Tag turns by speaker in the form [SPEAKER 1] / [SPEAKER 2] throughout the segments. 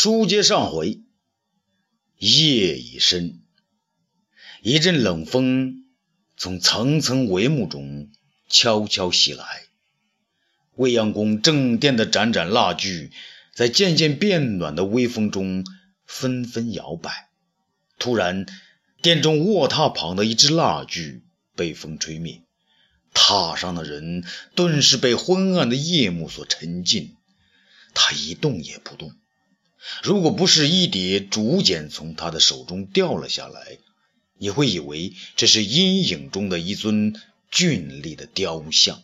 [SPEAKER 1] 书接上回，夜已深，一阵冷风从层层帷幕中悄悄袭来。未央宫正殿的盏盏蜡炬，在渐渐变暖的微风中纷纷摇摆。突然，殿中卧榻旁的一支蜡炬被风吹灭，榻上的人顿时被昏暗的夜幕所沉浸，他一动也不动。如果不是一叠竹简从他的手中掉了下来，你会以为这是阴影中的一尊俊丽的雕像。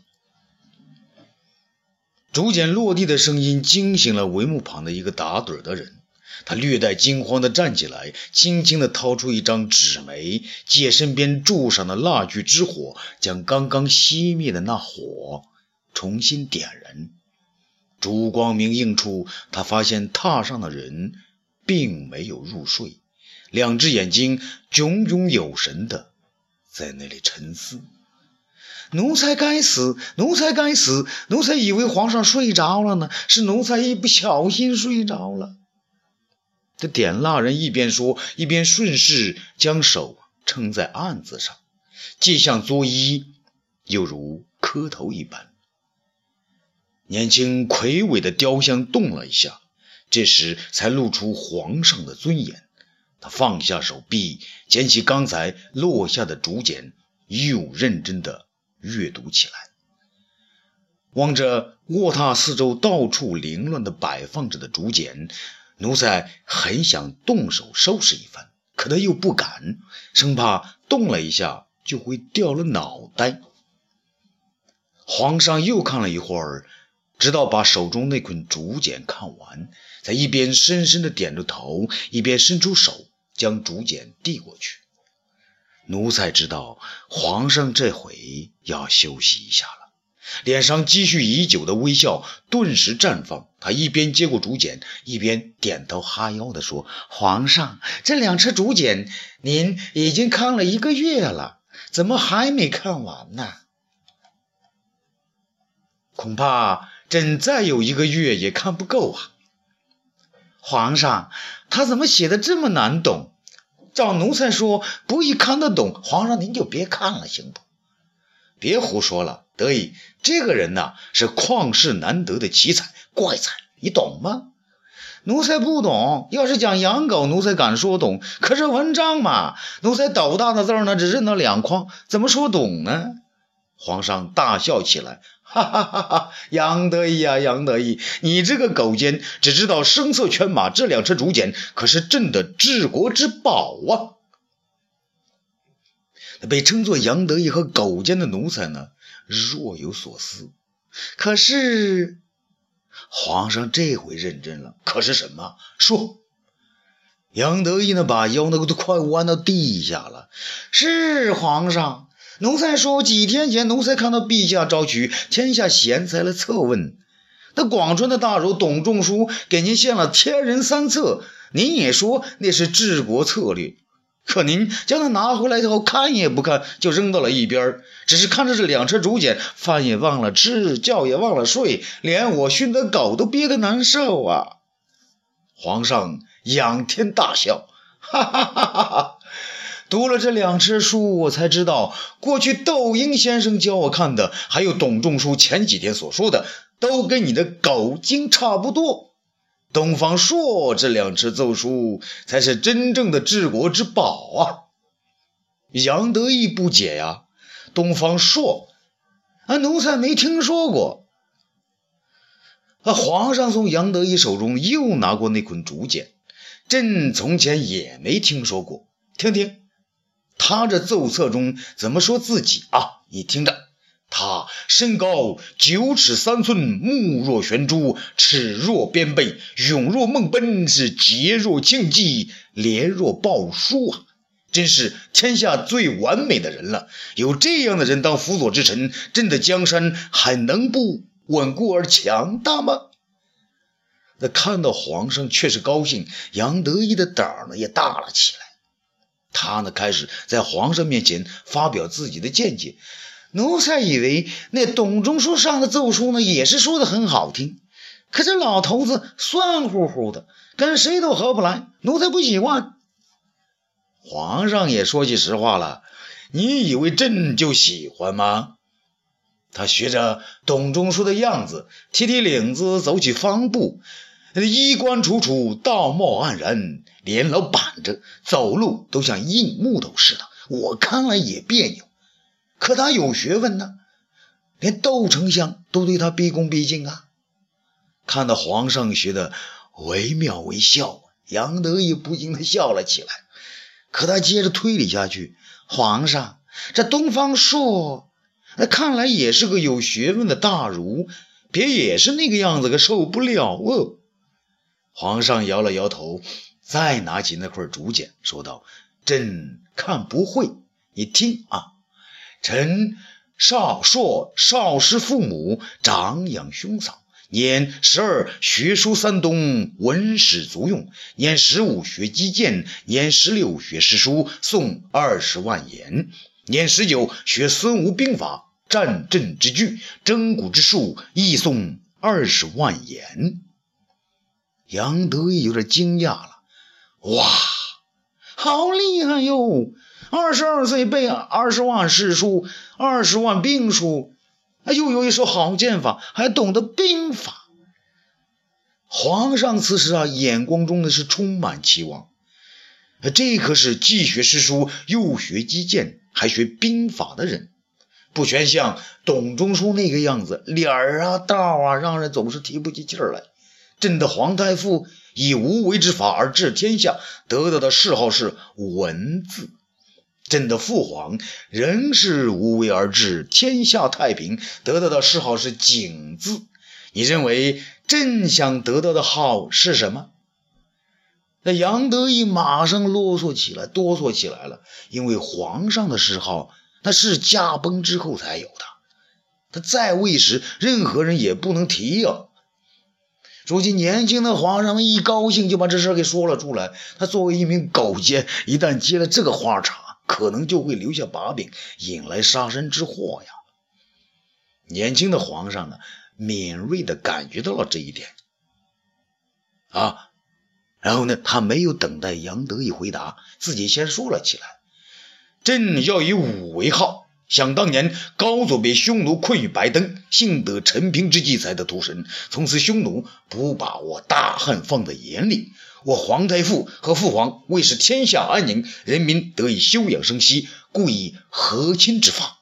[SPEAKER 1] 竹简落地的声音惊醒了帷幕旁的一个打盹的人，他略带惊慌地站起来，轻轻地掏出一张纸媒，借身边柱上的蜡炬之火，将刚刚熄灭的那火重新点燃。烛光明映处，他发现榻上的人并没有入睡，两只眼睛炯炯有神的在那里沉思。奴才该死，奴才该死，奴才以为皇上睡着了呢，是奴才一不小心睡着了。这点蜡人一边说，一边顺势将手撑在案子上，既像作揖，又如磕头一般。年轻魁伟的雕像动了一下，这时才露出皇上的尊严。他放下手臂，捡起刚才落下的竹简，又认真地阅读起来。望着卧榻四周到处凌乱地摆放着的竹简，奴才很想动手收拾一番，可他又不敢，生怕动了一下就会掉了脑袋。皇上又看了一会儿。直到把手中那捆竹简看完，才一边深深地点着头，一边伸出手将竹简递过去。奴才知道皇上这回要休息一下了，脸上积蓄已久的微笑顿时绽放。他一边接过竹简，一边点头哈腰地说：“皇上，这两车竹简您已经看了一个月了，怎么还没看完呢？恐怕……”朕再有一个月也看不够啊！皇上，他怎么写的这么难懂？照奴才说，不易看得懂。皇上您就别看了，行不？别胡说了，得意，这个人呐是旷世难得的奇才怪才，你懂吗？奴才不懂。要是讲养狗，奴才敢说懂。可是文章嘛，奴才斗大的字呢，只认得两筐，怎么说懂呢？皇上大笑起来。哈哈哈！哈杨得意啊，杨得意！你这个狗奸，只知道声色犬马，这两车竹简可是朕的治国之宝啊！被称作杨得意和狗奸的奴才呢，若有所思。可是皇上这回认真了，可是什么？说杨得意呢，把腰那个都快弯到地下了。是皇上。奴才说，几天前奴才看到陛下召取天下贤才来测问，那广川的大儒董仲舒给您献了天人三策，您也说那是治国策略，可您将它拿回来之后看也不看，就扔到了一边只是看着这两车竹简，饭也忘了吃，觉也忘了睡，连我训的狗都憋得难受啊！皇上仰天大笑，哈哈哈哈哈！读了这两册书，我才知道，过去窦婴先生教我看的，还有董仲舒前几天所说的，都跟你的狗经差不多。东方朔这两册奏书，才是真正的治国之宝啊！杨得意不解呀，东方朔，啊，奴才没听说过。啊，皇上从杨得意手中又拿过那捆竹简，朕从前也没听说过，听听。他这奏册中怎么说自己啊？你听着，他身高九尺三寸，目若悬珠，齿若边贝，勇若梦奔，是节若庆忌，廉若鲍叔啊！真是天下最完美的人了。有这样的人当辅佐之臣，朕的江山还能不稳固而强大吗？那看到皇上却是高兴，杨得意的胆儿呢也大了起来。他呢，开始在皇上面前发表自己的见解。奴才以为那董仲舒上的奏书呢，也是说的很好听。可这老头子酸乎乎的，跟谁都合不来，奴才不喜欢。皇上也说句实话了，你以为朕就喜欢吗？他学着董仲舒的样子，提提领子，走起方步，衣冠楚楚，道貌岸然，脸老板着，走路都像硬木头似的。我看了也别扭。可他有学问呢，连窦丞相都对他毕恭毕敬啊。看到皇上学的惟妙惟肖，杨德意不禁的笑了起来。可他接着推理下去：皇上，这东方朔。那看来也是个有学问的大儒，别也是那个样子，可受不了哦。皇上摇了摇头，再拿起那块竹简，说道：“朕看不会，你听啊。臣少硕少师父母，长养兄嫂。年十二学书三冬，文史足用；年十五学击剑，年十六学诗书，诵二十万言。”年十九学孙吴兵法，战阵之具，征古之术，亦诵二十万言。杨德义有点惊讶了，哇，好厉害哟！二十二岁背二十万诗书，二十万兵书，又有一手好剑法，还懂得兵法。皇上此时啊，眼光中的是充满期望。这可是既学诗书又学击剑。还学兵法的人，不全像董仲舒那个样子，脸儿啊、道啊，让人总是提不起劲儿来。朕的皇太傅以无为之法而治天下，得到的谥号是文字；朕的父皇仍是无为而治天下太平，得到的谥号是景字。你认为朕想得到的号是什么？那杨得意马上啰嗦起来，哆嗦起来了，因为皇上的谥号那是驾崩之后才有的，他在位时任何人也不能提呀。如今年轻的皇上一高兴就把这事给说了出来，他作为一名狗奸，一旦接了这个花茬，可能就会留下把柄，引来杀身之祸呀。年轻的皇上呢，敏锐地感觉到了这一点，啊。然后呢，他没有等待杨得意回答，自己先说了起来：“朕要以武为号。想当年，高祖被匈奴困于白登，幸得陈平之计才得脱身。从此，匈奴不把我大汉放在眼里。我皇太傅和父皇为使天下安宁，人民得以休养生息，故以和亲之法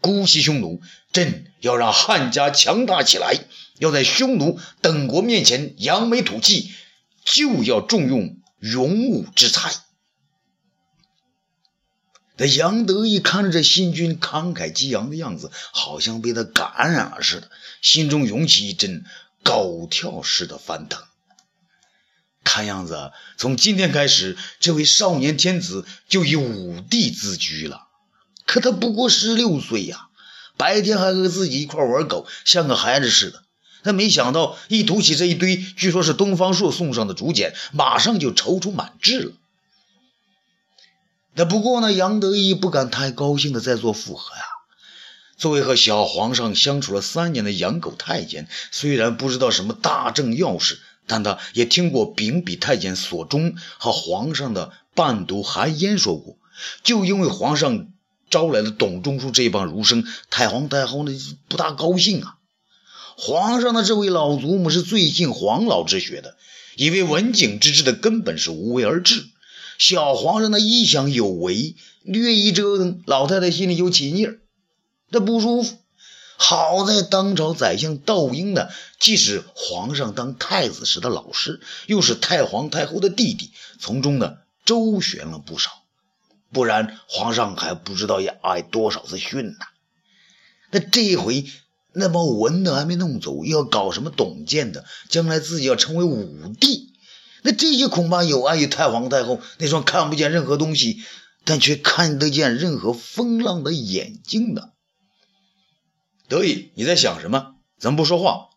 [SPEAKER 1] 姑息匈奴。朕要让汉家强大起来，要在匈奴等国面前扬眉吐气。”就要重用勇武之才。那杨得意看着这新军慷慨激昂的样子，好像被他感染了似的，心中涌起一阵狗跳似的翻腾。看样子，从今天开始，这位少年天子就以武帝自居了。可他不过十六岁呀，白天还和自己一块玩狗，像个孩子似的。他没想到，一读起这一堆据说是东方朔送上的竹简，马上就踌躇满志了。那不过呢，杨得意不敢太高兴的再做附和呀。作为和小皇上相处了三年的养狗太监，虽然不知道什么大政要事，但他也听过秉笔太监索中和皇上的伴读韩嫣说过，就因为皇上招来了董仲舒这帮儒生，太皇太后呢不大高兴啊。皇上的这位老祖母是最信黄老之学的，以为文景之治的根本是无为而治。小皇上的一想有为，略一折腾，老太太心里就起腻儿，这不舒服。好在当朝宰相窦婴呢，既是皇上当太子时的老师，又是太皇太后的弟弟，从中呢周旋了不少，不然皇上还不知道要挨多少次训呢。那这回。那么文的还没弄走，要搞什么董建的？将来自己要成为武帝，那这些恐怕有碍于太皇太后那双看不见任何东西，但却看得见任何风浪的眼睛的。得意，你在想什么？怎么不说话？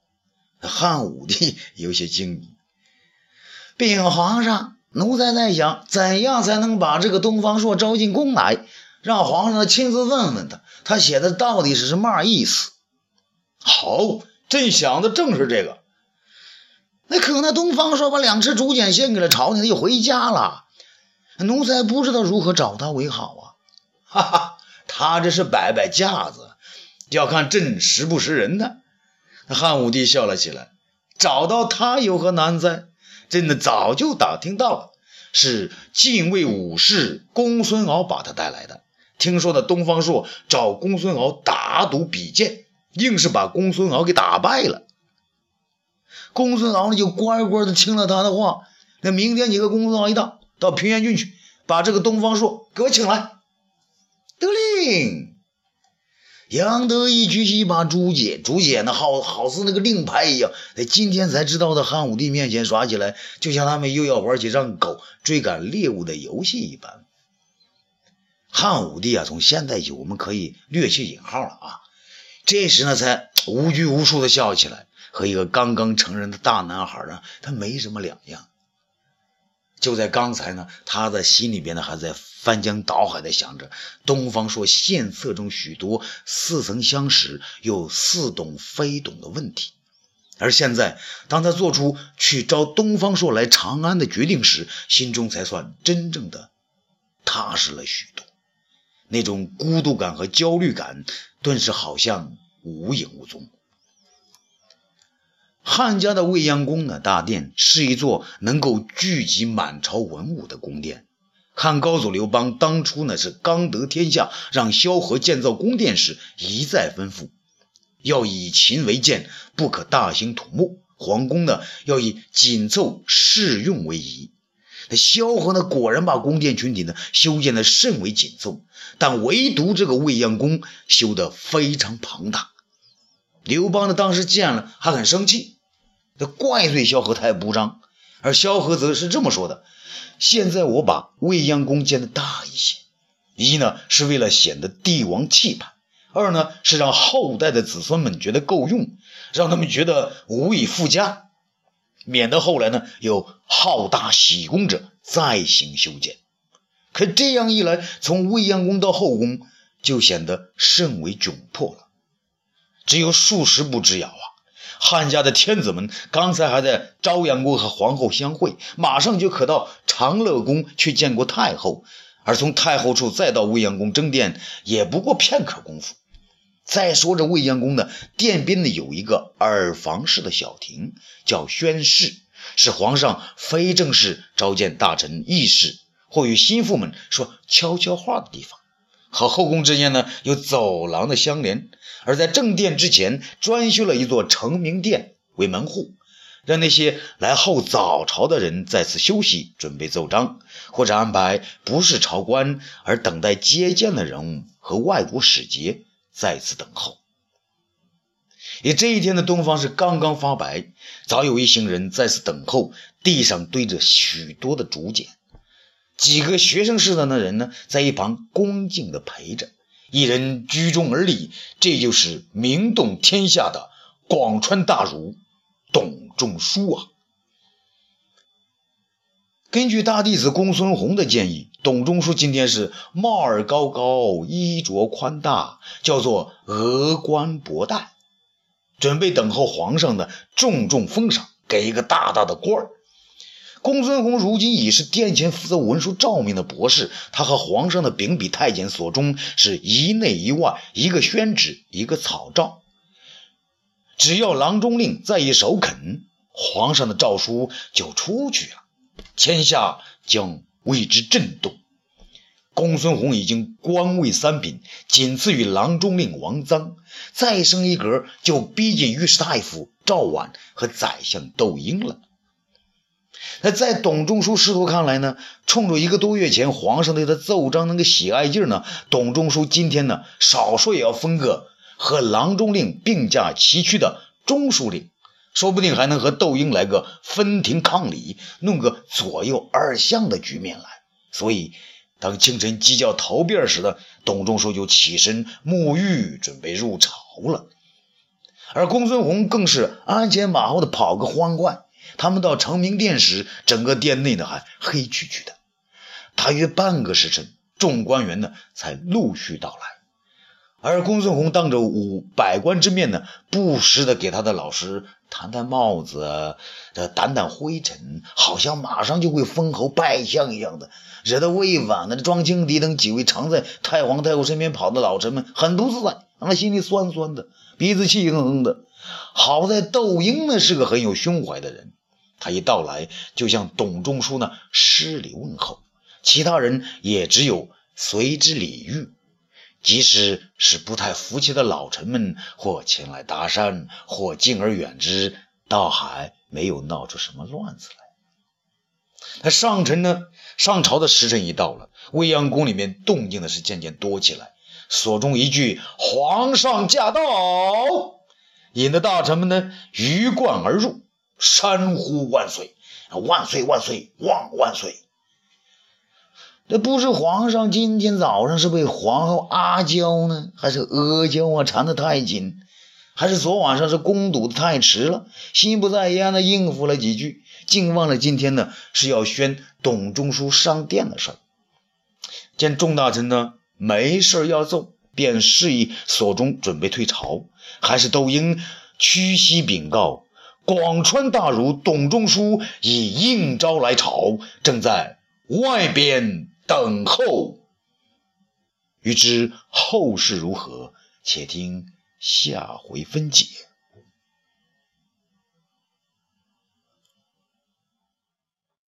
[SPEAKER 1] 汉武帝有些惊疑。禀皇上，奴才在想，怎样才能把这个东方朔招进宫来，让皇上亲自问问他，他写的到底是什么意思？好，朕想的正是这个。那可那东方朔把两支竹简献给了朝廷，他就回家了。奴才不知道如何找他为好啊！哈哈，他这是摆摆架子，要看朕识不识人呢。汉武帝笑了起来，找到他有何难哉？朕的早就打听到了，是禁卫武士公孙敖把他带来的。听说的东方朔找公孙敖打赌比剑，硬是把公孙敖给打败了。公孙敖呢就乖乖的听了他的话。那明天你和公孙敖一道到平原郡去，把这个东方朔给我请来。得令。杨德一举起一把竹简，竹简呢，好好似那个令牌一样，在今天才知道的汉武帝面前耍起来，就像他们又要玩起让狗追赶猎物的游戏一般。汉武帝啊，从现在起，我们可以略去引号了啊。这时呢，才无拘无束的笑起来，和一个刚刚成人的大男孩呢，他没什么两样。就在刚才呢，他在心里边呢，还在翻江倒海的想着东方朔献策中许多似曾相识又似懂非懂的问题。而现在，当他做出去招东方朔来长安的决定时，心中才算真正的踏实了许多。那种孤独感和焦虑感，顿时好像无影无踪。汉家的未央宫呢，大殿是一座能够聚集满朝文武的宫殿。汉高祖刘邦当初呢是刚得天下，让萧何建造宫殿时，一再吩咐要以勤为鉴，不可大兴土木。皇宫呢要以紧凑适用为宜。那萧何呢果然把宫殿群体呢修建的甚为紧凑，但唯独这个未央宫修得非常庞大。刘邦呢当时见了还很生气。他怪罪萧何太不张，而萧何则是这么说的：“现在我把未央宫建的大一些，一呢是为了显得帝王气派，二呢是让后代的子孙们觉得够用，让他们觉得无以复加，免得后来呢有好大喜功者再行修建。可这样一来，从未央宫到后宫就显得甚为窘迫了，只有数十步之遥啊。”汉家的天子们刚才还在朝阳宫和皇后相会，马上就可到长乐宫去见过太后，而从太后处再到未央宫争殿，也不过片刻功夫。再说这未央宫的殿边呢，有一个耳房式的小亭，叫宣室，是皇上非正式召见大臣议事或与心腹们说悄悄话的地方。和后宫之间呢有走廊的相连，而在正殿之前专修了一座成明殿为门户，让那些来候早朝的人在此休息，准备奏章，或者安排不是朝官而等待接见的人物和外国使节在此等候。也这一天的东方是刚刚发白，早有一行人在此等候，地上堆着许多的竹简。几个学生似的那人呢，在一旁恭敬地陪着，一人居中而立，这就是名动天下的广川大儒董仲舒啊。根据大弟子公孙弘的建议，董仲舒今天是帽儿高高，衣着宽大，叫做峨冠博带，准备等候皇上的重重封赏，给一个大大的官儿。公孙弘如今已是殿前负责文书诏命的博士，他和皇上的秉笔太监所中是一内一外，一个宣旨，一个草诏。只要郎中令再一首肯，皇上的诏书就出去了，天下将为之震动。公孙弘已经官位三品，仅次于郎中令王臧，再升一格就逼近御史大夫赵绾和宰相窦婴了。那在董仲舒师徒看来呢，冲着一个多月前皇上对他奏章那个喜爱劲儿呢，董仲舒今天呢，少说也要封个和郎中令并驾齐驱的中书令，说不定还能和窦婴来个分庭抗礼，弄个左右二相的局面来。所以，当清晨鸡叫投鞭时的董仲舒就起身沐浴，准备入朝了，而公孙弘更是鞍前马后的跑个欢快。他们到成明殿时，整个殿内呢还黑黢黢的。大约半个时辰，众官员呢才陆续到来。而公孙弘当着五百官之面呢，不时的给他的老师弹弹帽子，这掸掸灰尘，好像马上就会封侯拜相一样的，惹得魏婉的庄清敌等几位常在太皇太后身边跑的老臣们很不自在，他们心里酸酸的，鼻子气哼哼的。好在窦婴呢是个很有胸怀的人，他一到来就向董仲舒呢施礼问候，其他人也只有随之礼遇。即使是不太服气的老臣们，或前来搭讪，或敬而远之，倒还没有闹出什么乱子来。那上臣呢？上朝的时辰一到了，未央宫里面动静的是渐渐多起来。所中一句“皇上驾到”，引得大臣们呢鱼贯而入，山呼万岁，万岁万岁万万岁。这不是皇上今天早上是被皇后阿娇呢，还是阿娇啊缠得太紧，还是昨晚上是攻堵的太迟了，心不在焉的应付了几句，竟忘了今天呢是要宣董仲舒上殿的事儿。见众大臣呢没事要奏，便示意所中准备退朝，还是窦婴屈膝禀告：广川大儒董仲舒已应召来朝，正在外边。等候，欲知后事如何，且听下回分解。